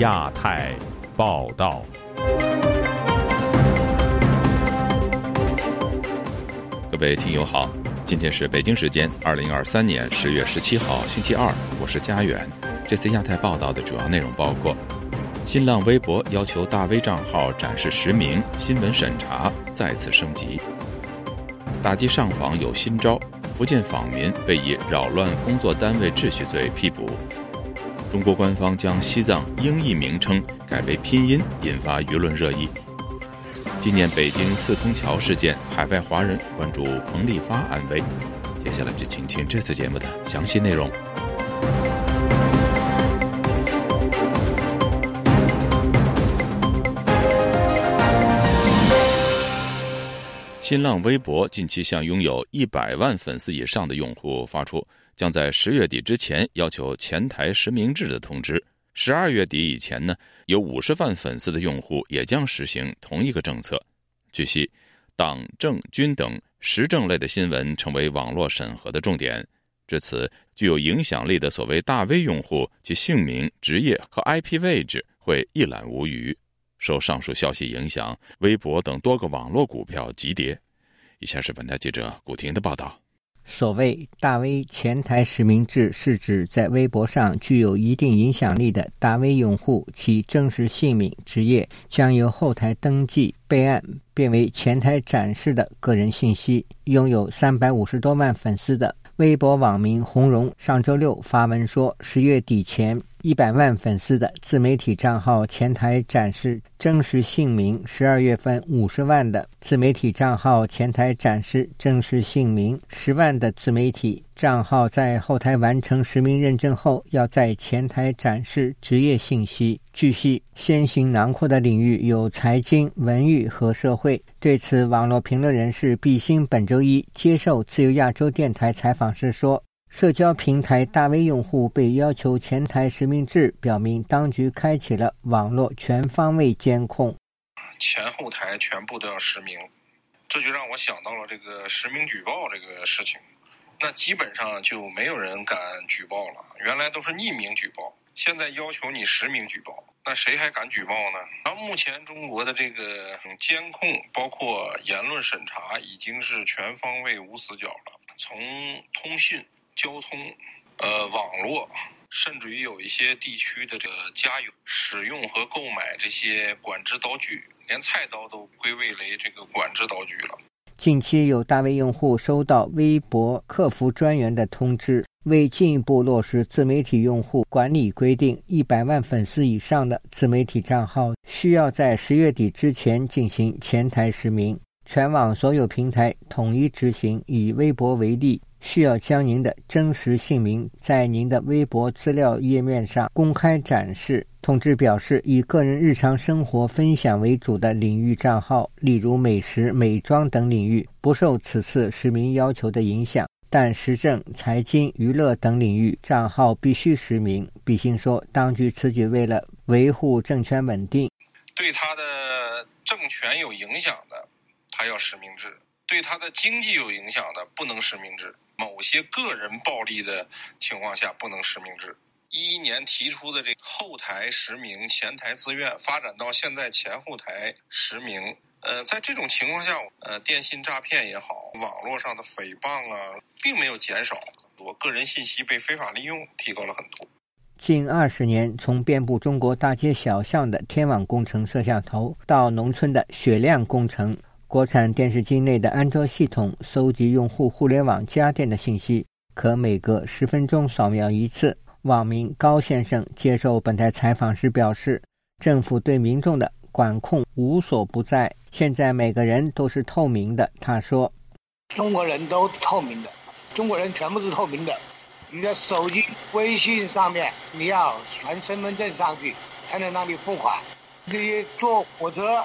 亚太报道。各位听友好，今天是北京时间二零二三年十月十七号星期二，我是佳远。这次亚太报道的主要内容包括：新浪微博要求大 V 账号展示实名，新闻审查再次升级；打击上访有新招，福建访民被以扰乱工作单位秩序罪批捕；中国官方将西藏英译名称改为拼音，引发舆论热议。纪念北京四通桥事件，海外华人关注彭丽发安危。接下来就请听这次节目的详细内容。新浪微博近期向拥有一百万粉丝以上的用户发出将在十月底之前要求前台实名制的通知。十二月底以前呢，有五十万粉丝的用户也将实行同一个政策。据悉，党政军等时政类的新闻成为网络审核的重点。至此，具有影响力的所谓大 V 用户，其姓名、职业和 IP 位置会一览无余。受上述消息影响，微博等多个网络股票急跌。以下是本台记者古婷的报道。所谓大 V 前台实名制，是指在微博上具有一定影响力的大 V 用户，其真实姓名、职业将由后台登记备案，变为前台展示的个人信息。拥有三百五十多万粉丝的微博网民红荣上周六发文说，十月底前。一百万粉丝的自媒体账号前台展示真实姓名，十二月份五十万的自媒体账号前台展示真实姓名，十万的自媒体账号在后台完成实名认证后，要在前台展示职业信息。据悉，先行囊括的领域有财经、文娱和社会。对此，网络评论人士毕兴本周一接受自由亚洲电台采访时说。社交平台大 V 用户被要求前台实名制，表明当局开启了网络全方位监控，前后台全部都要实名，这就让我想到了这个实名举报这个事情。那基本上就没有人敢举报了，原来都是匿名举报，现在要求你实名举报，那谁还敢举报呢？那目前中国的这个监控，包括言论审查，已经是全方位无死角了，从通讯。交通，呃，网络，甚至于有一些地区的这个家用使用和购买这些管制刀具，连菜刀都归为为这个管制刀具了。近期有大 V 用户收到微博客服专员的通知，为进一步落实自媒体用户管理规定，一百万粉丝以上的自媒体账号需要在十月底之前进行前台实名，全网所有平台统一执行。以微博为例。需要将您的真实姓名在您的微博资料页面上公开展示。通知表示，以个人日常生活分享为主的领域账号，例如美食、美妆等领域，不受此次实名要求的影响；但时政、财经、娱乐等领域账号必须实名。比兴说，当局此举为了维护政权稳定，对他的政权有影响的，他要实名制；对他的经济有影响的，不能实名制。某些个人暴力的情况下不能实名制。一一年提出的这后台实名、前台自愿，发展到现在前后台实名。呃，在这种情况下，呃，电信诈骗也好，网络上的诽谤啊，并没有减少，我个人信息被非法利用提高了很多。近二十年，从遍布中国大街小巷的天网工程摄像头，到农村的雪亮工程。国产电视机内的安卓系统搜集用户互联网家电的信息，可每隔十分钟扫描一次。网民高先生接受本台采访时表示：“政府对民众的管控无所不在，现在每个人都是透明的。”他说：“中国人都透明的，中国人全部是透明的。你的手机微信上面你要传身份证上去，才能让你付款。你坐火车。”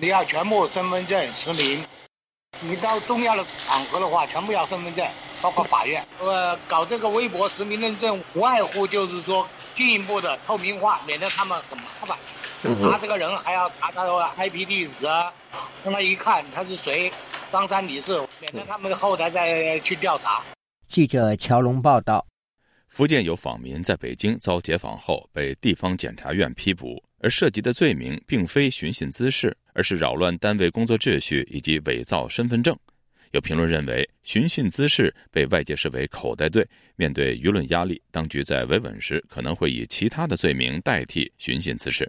你要全部身份证实名，你到重要的场合的话，全部要身份证，包括法院。呃，搞这个微博实名认证，无外乎就是说进一步的透明化，免得他们很麻烦。他这个人还要查他的 IP 地址啊，让他一看他是谁，张三李四，免得他们后台再去调查。记者乔龙报道。福建有访民在北京遭解访后被地方检察院批捕，而涉及的罪名并非寻衅滋事，而是扰乱单位工作秩序以及伪造身份证。有评论认为，寻衅滋事被外界视为口袋罪，面对舆论压力，当局在维稳时可能会以其他的罪名代替寻衅滋事。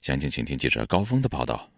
详情，请听记者高峰的报道。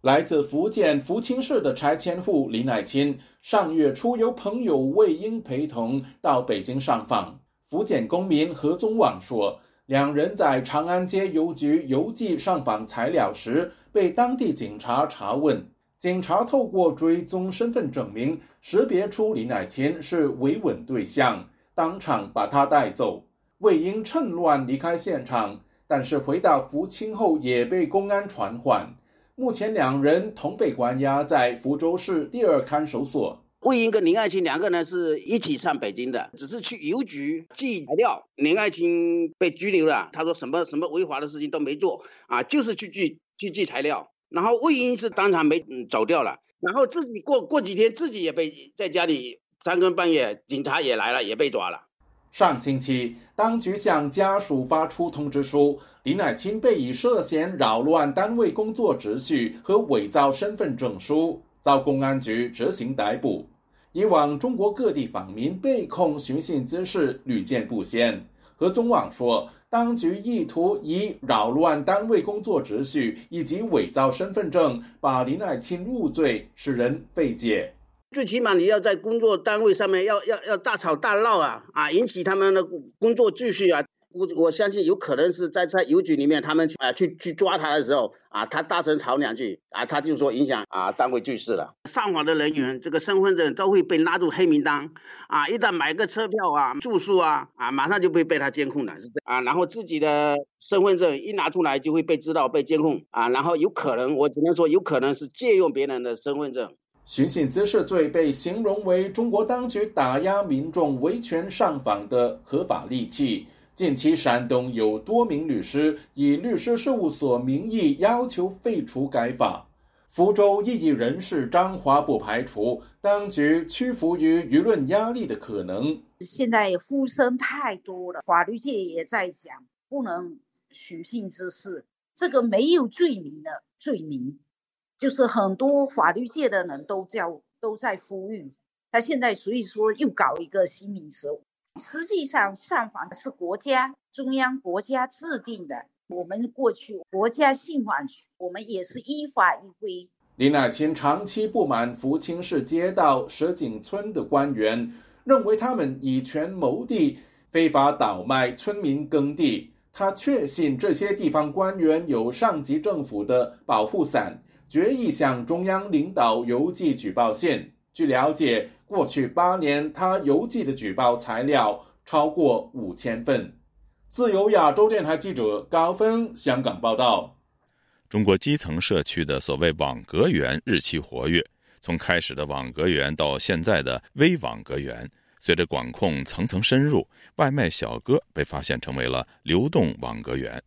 来自福建福清市的拆迁户李乃钦，上月初由朋友魏英陪同到北京上访。福建公民何宗旺说，两人在长安街邮局邮寄上访材料时，被当地警察查问。警察透过追踪身份证明，识别出李乃钦是维稳对象，当场把他带走。魏英趁乱离开现场，但是回到福清后也被公安传唤。目前两人同被关押在福州市第二看守所。魏英跟林爱卿两个人是一起上北京的，只是去邮局寄材料。林爱卿被拘留了，他说什么什么违法的事情都没做啊，就是去寄去寄材料。然后魏英是当场没走掉了，然后自己过过几天自己也被在家里三更半夜，警察也来了，也被抓了。上星期，当局向家属发出通知书，林乃钦被以涉嫌扰乱单位工作秩序和伪造身份证书，遭公安局执行逮捕。以往中国各地访民被控寻衅滋事屡见不鲜。何宗旺说，当局意图以扰乱单位工作秩序以及伪造身份证把林爱卿入罪，使人费解。最起码你要在工作单位上面要要要大吵大闹啊啊，引起他们的工作秩序啊。我我相信有可能是在在邮局里面，他们啊去去抓他的时候啊，他大声吵两句啊，他就说影响啊单位局势了。上访的人员这个身份证都会被拉入黑名单啊，一旦买个车票啊、住宿啊啊，马上就会被他监控了，是这啊。然后自己的身份证一拿出来就会被知道被监控啊，然后有可能我只能说有可能是借用别人的身份证。寻衅滋事罪被形容为中国当局打压民众维权上访的合法利器。近期，山东有多名律师以律师事务所名义要求废除该法。福州异议人士张华不排除当局屈服于舆论压力的可能。现在呼声太多了，法律界也在讲不能寻衅滋事，这个没有罪名的罪名，就是很多法律界的人都叫都在呼吁。他现在所以说又搞一个新名词。实际上，上访是国家中央国家制定的。我们过去国家信访局，我们也是依法依规。李乃钦长期不满福清市街道石井村的官员，认为他们以权谋地，非法倒卖村民耕地。他确信这些地方官员有上级政府的保护伞，决意向中央领导邮寄举报信。据了解。过去八年，他邮寄的举报材料超过五千份。自由亚洲电台记者高峰香港报道：中国基层社区的所谓网格员日趋活跃，从开始的网格员到现在的微网格员，随着管控层层深入，外卖小哥被发现成为了流动网格员。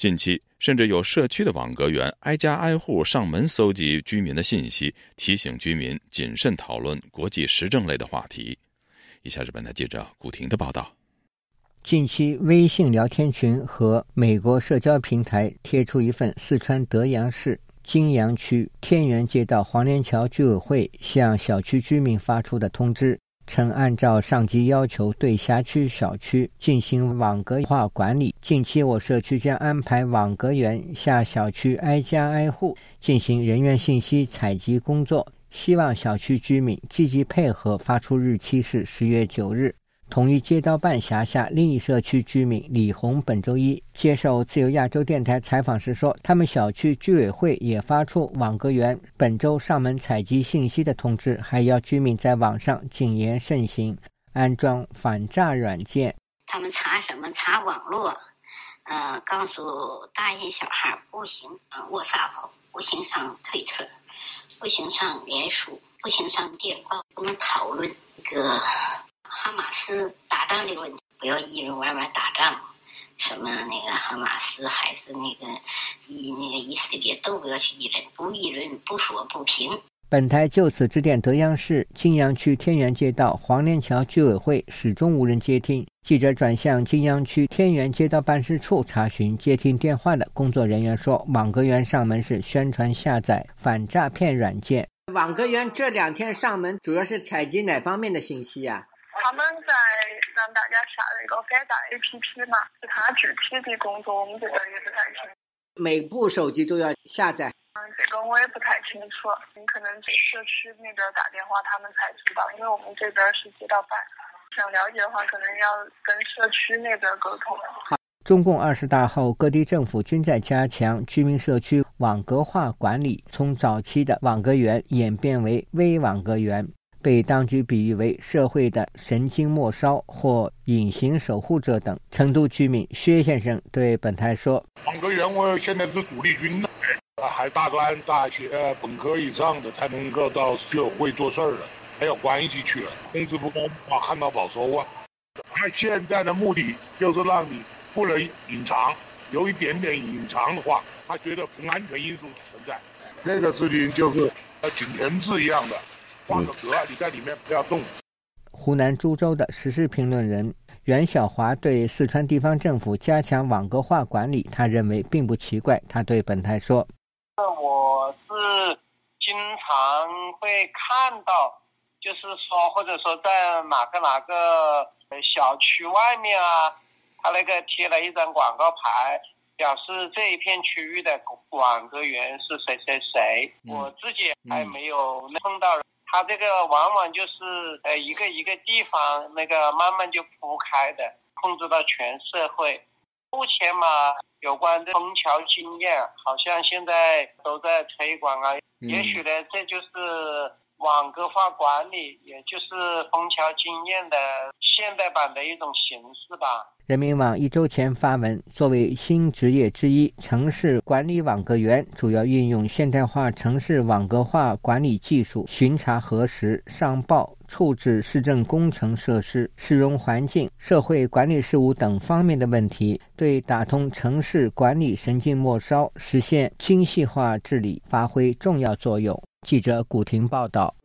近期，甚至有社区的网格员挨家挨户上门搜集居民的信息，提醒居民谨慎讨论国际时政类的话题。以下是本台记者古婷的报道：近期，微信聊天群和美国社交平台贴出一份四川德阳市金阳区天元街道黄连桥居委会向小区居民发出的通知。称按照上级要求，对辖区小区进行网格化管理。近期，我社区将安排网格员下小区挨家挨户进行人员信息采集工作，希望小区居民积极配合。发出日期是十月九日。同一街道办辖下另一社区居民李红本周一接受自由亚洲电台采访时说，他们小区居委会也发出网格员本周上门采集信息的通知，还要居民在网上谨言慎行，安装反诈软件。他们查什么？查网络，呃，告诉大人小孩不行啊，WhatsApp 不行上推特，不行上脸书，不行上电报，不能讨论一个。哈马斯打仗这个问题，不要一人玩玩打仗，什么那个哈马斯还是那个以那个以色列都不要去议论，不议论不说不平。本台就此致电德阳市金阳区天元街道黄连桥居委会，始终无人接听。记者转向金阳区天元街道办事处查询接听电话的工作人员说，网格员上门是宣传下载反诈骗软件。网格员这两天上门主要是采集哪方面的信息呀？他们在让大家下那个反诈 APP 嘛，其他具体的工作我们这边也不太清。每部手机都要下载。嗯，这个我也不太清楚，你可能去社区那边打电话，他们才知道，因为我们这边是街道办。想了解的话，可能要跟社区那边沟通。好，中共二十大后，各地政府均在加强居民社区网格化管理，从早期的网格员演变为微网格员，被当局比喻为社会的神经末梢或隐形守护者等。成都居民薛先生对本台说：“网格员，我现在是主力军了。”还大专、大学、本科以上的才能够到居委会做事儿了，还有关系去了，工资不高啊，旱涝保收啊。他现在的目的就是让你不能隐藏，有一点点隐藏的话，他觉得不安全因素存在。这个事情就是呃井田制一样的，画个格，你在里面不要动。湖南株洲的时事评论人袁晓华对四川地方政府加强网格化管理，他认为并不奇怪。他对本台说。我是经常会看到，就是说，或者说在哪个哪个小区外面啊，他那个贴了一张广告牌，表示这一片区域的网格员是谁谁谁。我自己还没有碰到，他这个往往就是呃一个一个地方那个慢慢就铺开的，控制到全社会。目前嘛，有关的枫桥经验，好像现在都在推广啊。也许呢，这就是网格化管理，也就是枫桥经验的现代版的一种形式吧。人民网一周前发文，作为新职业之一，城市管理网格员主要运用现代化城市网格化管理技术，巡查核实、上报、处置市政工程设施、市容环境、社会管理事务等方面的问题，对打通城市管理神经末梢，实现精细化治理发挥重要作用。记者古婷报道。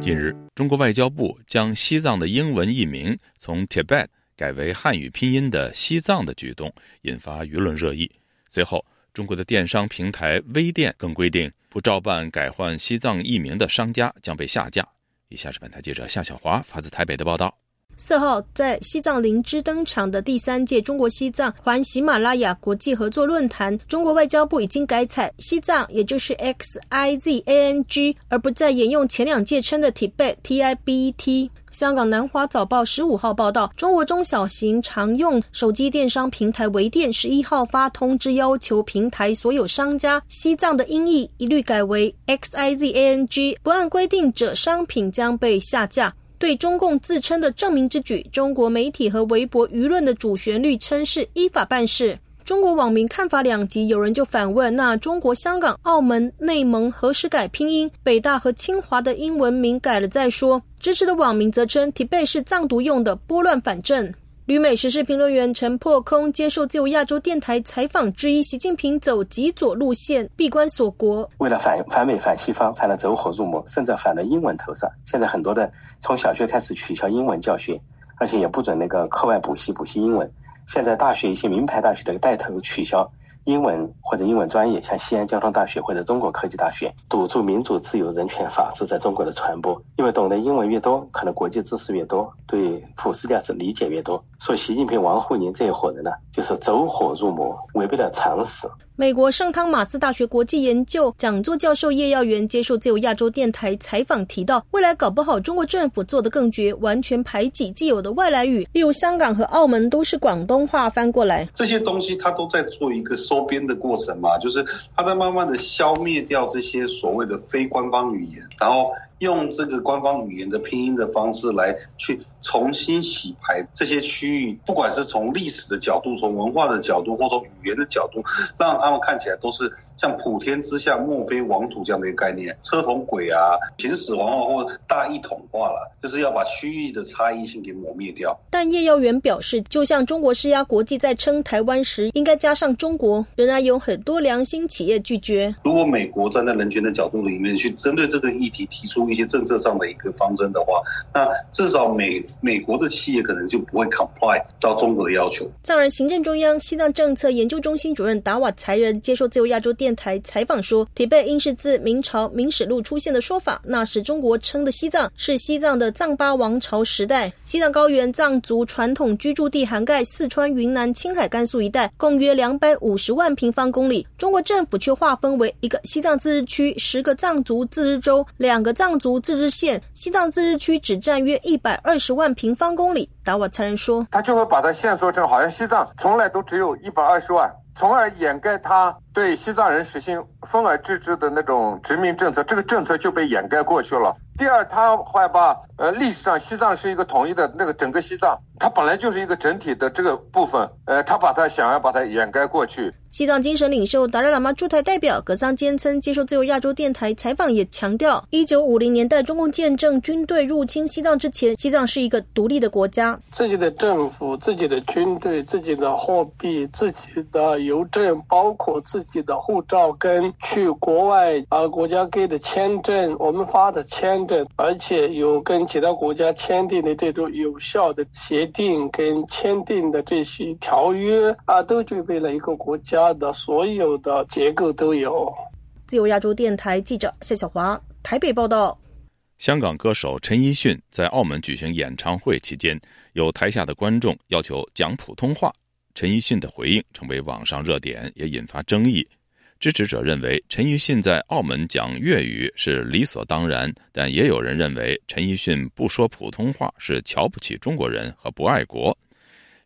近日，中国外交部将西藏的英文译名从 Tibet 改为汉语拼音的“西藏”的举动引发舆论热议。随后，中国的电商平台微店更规定，不照办改换西藏译名的商家将被下架。以下是本台记者夏小华发自台北的报道。四号在西藏林芝登场的第三届中国西藏环喜马拉雅国际合作论坛，中国外交部已经改采西藏，也就是 X I Z A N G，而不再沿用前两届称的 Tibet T I B E T。香港南华早报十五号报道，中国中小型常用手机电商平台微店十一号发通知，要求平台所有商家西藏的音译一律改为 X I Z A N G，不按规定者商品将被下架。对中共自称的证明之举，中国媒体和微博舆论的主旋律称是依法办事。中国网民看法两极，有人就反问：那中国香港、澳门、内蒙何时改拼音？北大和清华的英文名改了再说。支持的网民则称提贝是藏独用的，拨乱反正。旅美时事评论员陈破空接受自由亚洲电台采访，质疑习近平走极左路线，闭关锁国，为了反反美反西方，反了走火入魔，甚至反了英文头上。现在很多的从小学开始取消英文教学，而且也不准那个课外补习补习英文。现在大学一些名牌大学的带头取消。英文或者英文专业，像西安交通大学或者中国科技大学，堵住民主、自由、人权、法治在中国的传播。因为懂得英文越多，可能国际知识越多，对普世价值理解越多。所以，习近平、王沪宁这一伙人呢，就是走火入魔，违背了常识。美国圣汤马斯大学国际研究讲座教授叶耀元接受自由亚洲电台采访提到，未来搞不好中国政府做得更绝，完全排挤既有的外来语，例如香港和澳门都是广东话翻过来。这些东西它都在做一个收编的过程嘛，就是它在慢慢的消灭掉这些所谓的非官方语言，然后用这个官方语言的拼音的方式来去重新洗牌这些区域，不管是从历史的角度、从文化的角度，或从语言的角度，让他们看起来都是像普天之下莫非王土这样的一个概念，车同轨啊，秦始皇啊，或大一统化了，就是要把区域的差异性给抹灭掉。但叶耀元表示，就像中国施压国际在称台湾时应该加上中国，仍然有很多良心企业拒绝。如果美国站在人权的角度里面去针对这个议题提出一些政策上的一个方针的话，那至少美美国的企业可能就不会 comply 到中国的要求。藏人行政中央西藏政策研究中心主任达瓦才人接受自由亚洲电台采访说，提贝应是自明朝《明史录》出现的说法，那时中国称的西藏是西藏的藏巴王朝时代。西藏高原藏族传统居住地涵盖四川、云南、青海、甘肃一带，共约两百五十万平方公里。中国政府却划分为一个西藏自治区、十个藏族自治州、两个藏族自治县。西藏自治区只占约一百二十万万平方公里。达瓦才人说，他就会把它限缩成好像西藏从来都只有一百二十万，从而掩盖他对西藏人实行分而治之的那种殖民政策，这个政策就被掩盖过去了。第二，他还把呃历史上西藏是一个统一的那个整个西藏，它本来就是一个整体的这个部分，呃，他把它想要把它掩盖过去。西藏精神领袖达赖喇嘛驻台代表格桑坚称接受自由亚洲电台采访，也强调，一九五零年代中共建政军队入侵西藏之前，西藏是一个独立的国家，自己的政府、自己的军队、自己的货币、自己的邮政，包括自己的护照跟去国外啊国家给的签证，我们发的签证，而且有跟其他国家签订的这种有效的协定跟签订的这些条约啊，都具备了一个国家。的所有的结构都有。自由亚洲电台记者谢小华台北报道：香港歌手陈奕迅在澳门举行演唱会期间，有台下的观众要求讲普通话，陈奕迅的回应成为网上热点，也引发争议。支持者认为陈奕迅在澳门讲粤语是理所当然，但也有人认为陈奕迅不说普通话是瞧不起中国人和不爱国。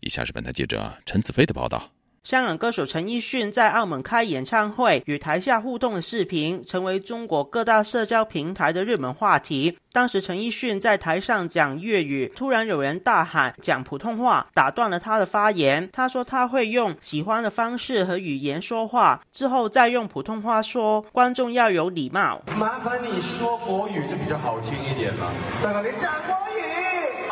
以下是本台记者陈子飞的报道。香港歌手陈奕迅在澳门开演唱会，与台下互动的视频成为中国各大社交平台的热门话题。当时陈奕迅在台上讲粤语，突然有人大喊讲普通话，打断了他的发言。他说他会用喜欢的方式和语言说话，之后再用普通话说，观众要有礼貌。麻烦你说国语就比较好听一点嘛。大哥，你讲国语。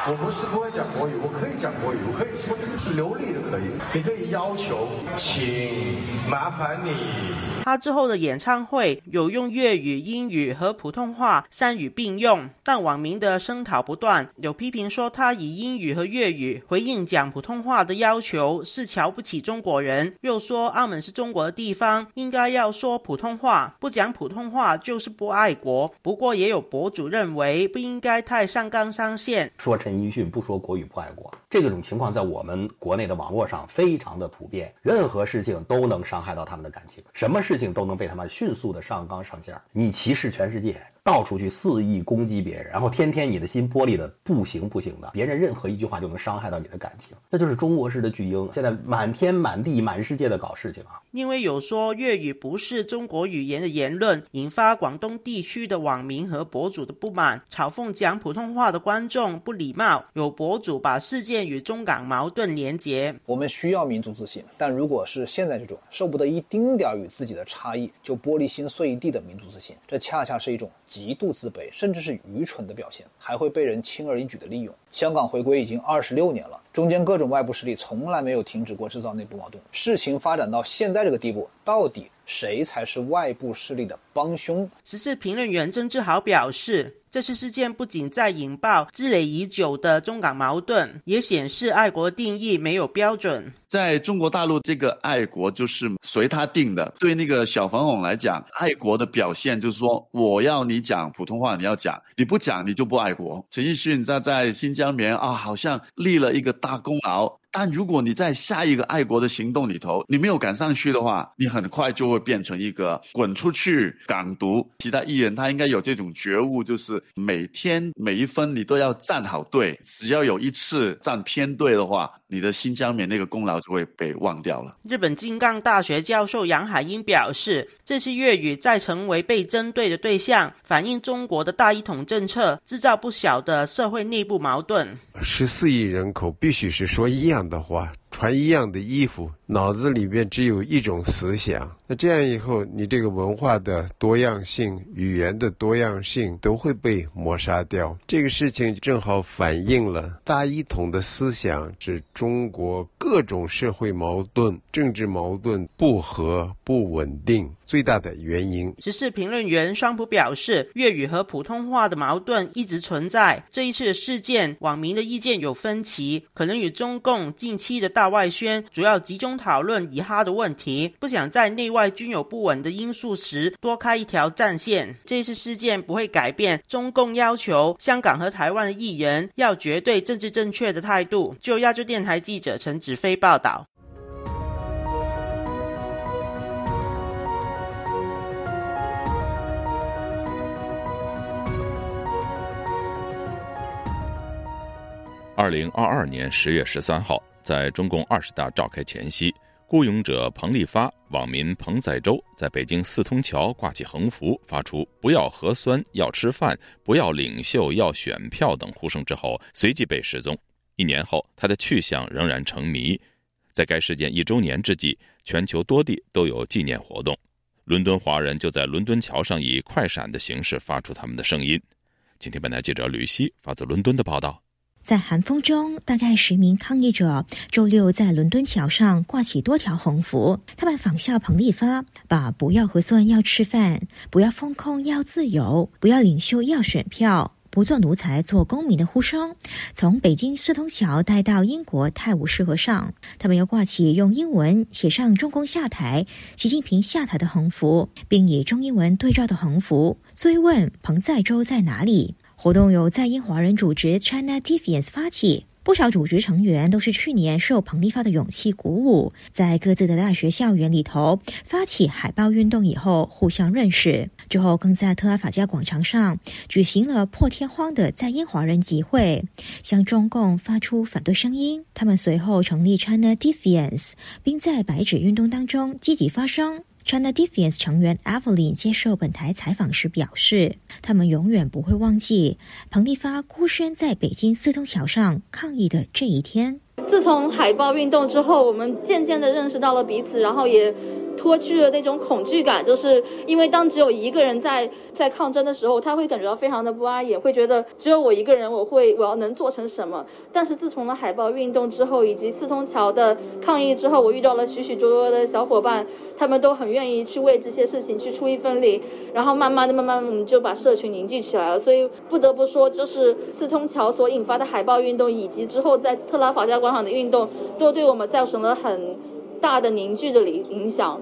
我不是不会讲国语，我可以讲国语，我可以说流利的可以。你可以要求，请麻烦你。他之后的演唱会有用粤语、英语和普通话三语并用，但网民的声讨不断，有批评说他以英语和粤语回应讲普通话的要求是瞧不起中国人，又说澳门是中国的地方，应该要说普通话，不讲普通话就是不爱国。不过也有博主认为不应该太上纲上线，说音讯不说国语不爱国，这种情况在我们国内的网络上非常的普遍，任何事情都能伤害到他们的感情，什么事情都能被他们迅速的上纲上线。你歧视全世界。到处去肆意攻击别人，然后天天你的心玻璃的不行不行的，别人任何一句话就能伤害到你的感情，那就是中国式的巨婴，现在满天满地满世界的搞事情啊！因为有说粤语不是中国语言的言论，引发广东地区的网民和博主的不满，嘲讽讲普通话的观众不礼貌。有博主把事件与中港矛盾连结。我们需要民族自信，但如果是现在这种受不得一丁点儿与自己的差异就玻璃心碎一地的民族自信，这恰恰是一种。极度自卑，甚至是愚蠢的表现，还会被人轻而易举的利用。香港回归已经二十六年了，中间各种外部势力从来没有停止过制造内部矛盾。事情发展到现在这个地步，到底谁才是外部势力的帮凶？时事评论员曾志豪表示。这次事件不仅在引爆积累已久的中港矛盾，也显示爱国定义没有标准。在中国大陆，这个爱国就是随他定的。对那个小粉红来讲，爱国的表现就是说，我要你讲普通话，你要讲，你不讲你就不爱国。陈奕迅在在新疆棉啊，好像立了一个大功劳。但如果你在下一个爱国的行动里头，你没有赶上去的话，你很快就会变成一个滚出去港独。其他艺人他应该有这种觉悟，就是每天每一分你都要站好队，只要有一次站偏队的话，你的新疆棉那个功劳就会被忘掉了。日本金刚大学教授杨海英表示，这次粤语再成为被针对的对象，反映中国的大一统政策制造不小的社会内部矛盾。十四亿人口必须是说一样的话。穿一样的衣服，脑子里边只有一种思想。那这样以后，你这个文化的多样性、语言的多样性都会被抹杀掉。这个事情正好反映了大一统的思想是中国各种社会矛盾、政治矛盾不和、不稳定最大的原因。时事评论员双普表示，粤语和普通话的矛盾一直存在。这一次的事件，网民的意见有分歧，可能与中共近期的大。外宣主要集中讨论以哈的问题，不想在内外均有不稳的因素时多开一条战线。这次事件不会改变中共要求香港和台湾的艺人要绝对政治正确的态度。就亚洲电台记者陈子飞报道。二零二二年十月十三号。在中共二十大召开前夕，孤勇者彭立发、网民彭载舟在北京四通桥挂起横幅，发出“不要核酸，要吃饭；不要领袖，要选票”等呼声之后，随即被失踪。一年后，他的去向仍然成谜。在该事件一周年之际，全球多地都有纪念活动。伦敦华人就在伦敦桥上以快闪的形式发出他们的声音。今天，本台记者吕希发自伦敦的报道。在寒风中，大概十名抗议者周六在伦敦桥上挂起多条横幅。他们仿效彭立发，把“不要核酸要吃饭，不要风控要自由，不要领袖要选票，不做奴才做公民”的呼声，从北京四通桥带到英国泰晤士河上。他们又挂起用英文写上“中共下台，习近平下台”的横幅，并以中英文对照的横幅追问彭载舟在哪里。活动由在英华人组织 China Defiance 发起，不少组织成员都是去年受彭立发的勇气鼓舞，在各自的大学校园里头发起海报运动以后互相认识，之后更在特拉法加广场上举行了破天荒的在英华人集会，向中共发出反对声音。他们随后成立 China Defiance，并在白纸运动当中积极发声。China Defiance 成员 Evelyn 接受本台采访时表示，他们永远不会忘记彭丽发孤身在北京四通桥上抗议的这一天。自从海报运动之后，我们渐渐的认识到了彼此，然后也。脱去了那种恐惧感，就是因为当只有一个人在在抗争的时候，他会感觉到非常的不安，也会觉得只有我一个人，我会我要能做成什么。但是自从了海报运动之后，以及四通桥的抗议之后，我遇到了许许多多的小伙伴，他们都很愿意去为这些事情去出一份力，然后慢慢的、慢慢的就把社群凝聚起来了。所以不得不说，就是四通桥所引发的海报运动，以及之后在特拉法加广场的运动，都对我们造成了很。大的凝聚的影影响。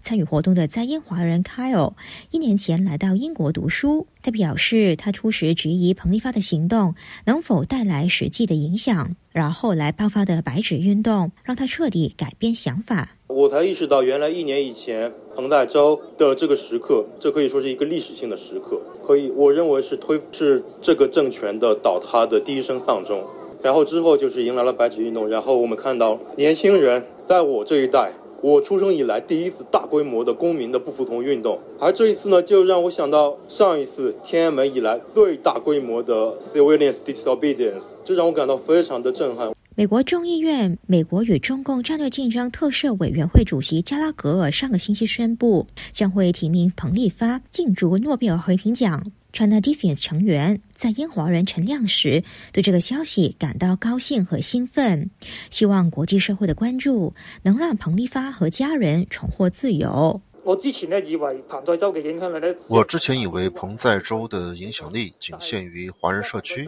参与活动的在英华人 Kyle 一年前来到英国读书，他表示他初时质疑彭立发的行动能否带来实际的影响，然后来爆发的白纸运动让他彻底改变想法。我才意识到，原来一年以前彭代舟的这个时刻，这可以说是一个历史性的时刻，可以我认为是推是这个政权的倒塌的第一声丧钟。然后之后就是迎来了白纸运动，然后我们看到年轻人在我这一代，我出生以来第一次大规模的公民的不服从运动，而这一次呢，就让我想到上一次天安门以来最大规模的 civilian disobedience，这让我感到非常的震撼。美国众议院美国与中共战略竞争特设委员会主席加拉格尔上个星期宣布，将会提名彭立发竞逐诺贝尔和平奖。China Defense 成员在英华人陈亮时对这个消息感到高兴和兴奋，希望国际社会的关注能让彭立发和家人重获自由。我之前呢以为彭在州的影响力呢，我之前以为彭在州的影响力仅限于华人社区。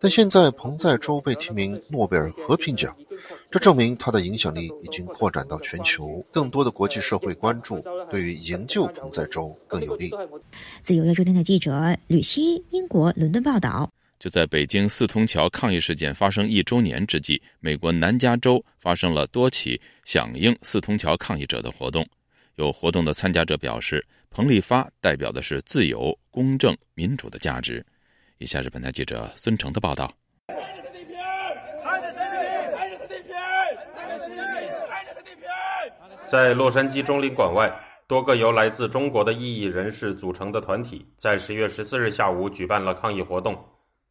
但现在彭在洲被提名诺贝尔和平奖，这证明他的影响力已经扩展到全球，更多的国际社会关注，对于营救彭在洲更有利。自由亚洲电台记者吕希，英国伦敦报道。就在北京四通桥抗议事件发生一周年之际，美国南加州发生了多起响应四通桥抗议者的活动。有活动的参加者表示，彭丽发代表的是自由、公正、民主的价值。以下日本台记者孙成的报道。在洛杉矶中领馆外，多个由来自中国的异议人士组成的团体，在十月十四日下午举办了抗议活动。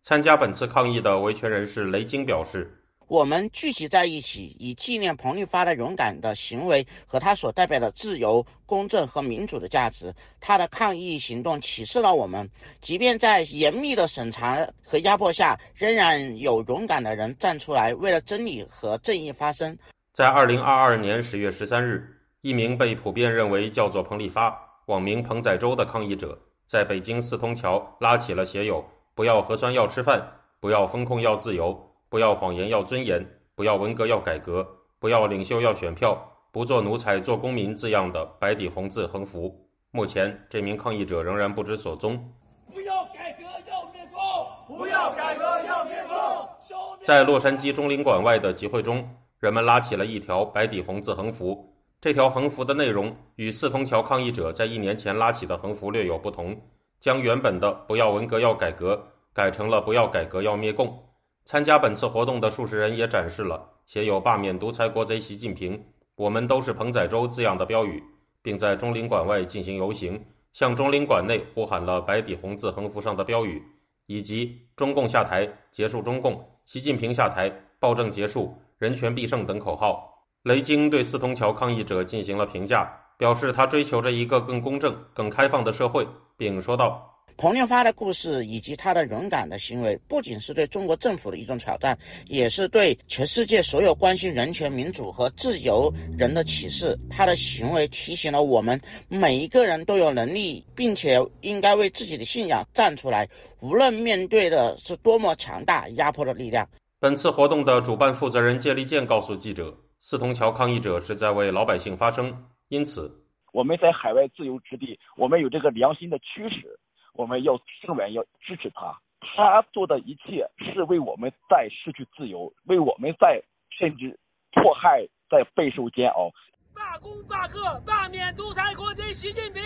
参加本次抗议的维权人士雷晶表示：“我们聚集在一起，以纪念彭丽发的勇敢的行为和他所代表的自由、公正和民主的价值。他的抗议行动启示了我们，即便在严密的审查和压迫下，仍然有勇敢的人站出来，为了真理和正义发声。”在二零二二年十月十三日，一名被普遍认为叫做彭丽发（网名彭仔洲）的抗议者，在北京四通桥拉起了写有。不要核酸要吃饭，不要风控要自由，不要谎言要尊严，不要文革要改革，不要领袖要选票，不做奴才做公民字样的白底红字横幅。目前，这名抗议者仍然不知所踪。不要改革要灭共，不要改革要灭共。在洛杉矶中领馆外的集会中，人们拉起了一条白底红字横幅。这条横幅的内容与四通桥抗议者在一年前拉起的横幅略有不同。将原本的“不要文革要改革”改成了“不要改革要灭共”。参加本次活动的数十人也展示了写有“罢免独裁国贼习近平，我们都是彭仔洲”字样的标语，并在中领馆外进行游行，向中领馆内呼喊了白底红字横幅上的标语，以及“中共下台，结束中共；习近平下台，暴政结束，人权必胜”等口号。雷晶对四通桥抗议者进行了评价，表示他追求着一个更公正、更开放的社会。并说道：“彭丽发的故事以及他的勇敢的行为，不仅是对中国政府的一种挑战，也是对全世界所有关心人权、民主和自由人的启示。他的行为提醒了我们，每一个人都有能力，并且应该为自己的信仰站出来，无论面对的是多么强大压迫的力量。”本次活动的主办负责人谢立健告诉记者：“四通桥抗议者是在为老百姓发声，因此。”我们在海外自由之地，我们有这个良心的驱使，我们要声援，要支持他。他做的一切是为我们在失去自由，为我们在甚至迫害，在备受煎熬。罢工罢课，罢免独裁国贼习近平。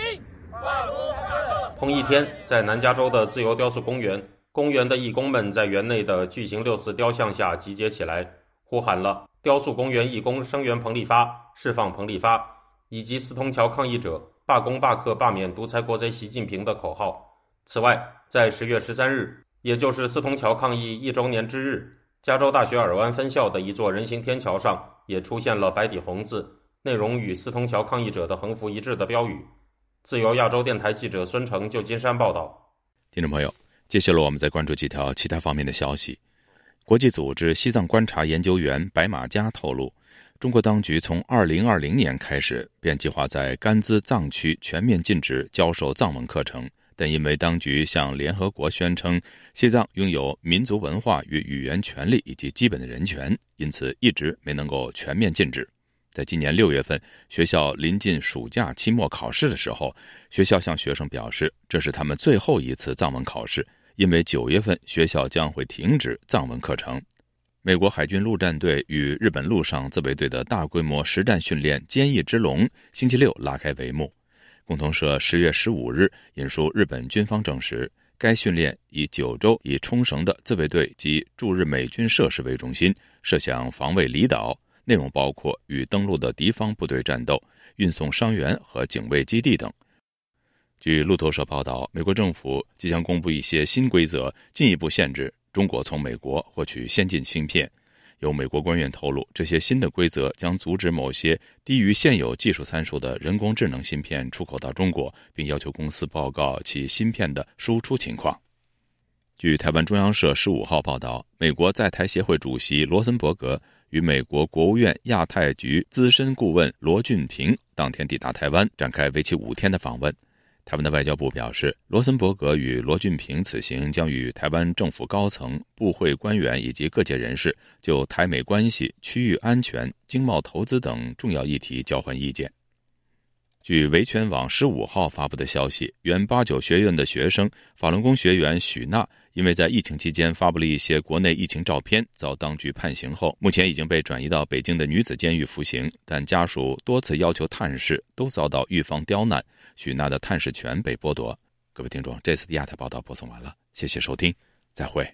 罢工罢课。同一天，在南加州的自由雕塑公园，公园的义工们在园内的巨型六四雕像下集结起来，呼喊了“雕塑公园义工声援彭丽发，释放彭丽发”。以及四通桥抗议者罢工罢课罢免独裁国贼习近平的口号。此外，在十月十三日，也就是四通桥抗议一周年之日，加州大学尔湾分校的一座人行天桥上也出现了白底红字，内容与四通桥抗议者的横幅一致的标语。自由亚洲电台记者孙成，旧金山报道。听众朋友，接下来我们再关注几条其他方面的消息。国际组织西藏观察研究员白马加透露。中国当局从2020年开始便计划在甘孜藏区全面禁止教授藏文课程，但因为当局向联合国宣称西藏拥有民族文化与语言权利以及基本的人权，因此一直没能够全面禁止。在今年六月份，学校临近暑假期末考试的时候，学校向学生表示这是他们最后一次藏文考试，因为九月份学校将会停止藏文课程。美国海军陆战队与日本陆上自卫队的大规模实战训练“坚毅之龙”星期六拉开帷幕。共同社十月十五日引述日本军方证实，该训练以九州以冲绳的自卫队及驻日美军设施为中心，设想防卫离岛，内容包括与登陆的敌方部队战斗、运送伤员和警卫基地等。据路透社报道，美国政府即将公布一些新规则，进一步限制。中国从美国获取先进芯片，有美国官员透露，这些新的规则将阻止某些低于现有技术参数的人工智能芯片出口到中国，并要求公司报告其芯片的输出情况。据台湾中央社十五号报道，美国在台协会主席罗森伯格与美国国务院亚太局资深顾问罗俊平当天抵达台湾，展开为期五天的访问。台湾的外交部表示，罗森伯格与罗俊平此行将与台湾政府高层、部会官员以及各界人士就台美关系、区域安全、经贸投资等重要议题交换意见。据维权网十五号发布的消息，原八九学院的学生法轮功学员许娜，因为在疫情期间发布了一些国内疫情照片，遭当局判刑后，目前已经被转移到北京的女子监狱服刑。但家属多次要求探视，都遭到狱方刁难，许娜的探视权被剥夺。各位听众，这次的亚太报道播送完了，谢谢收听，再会。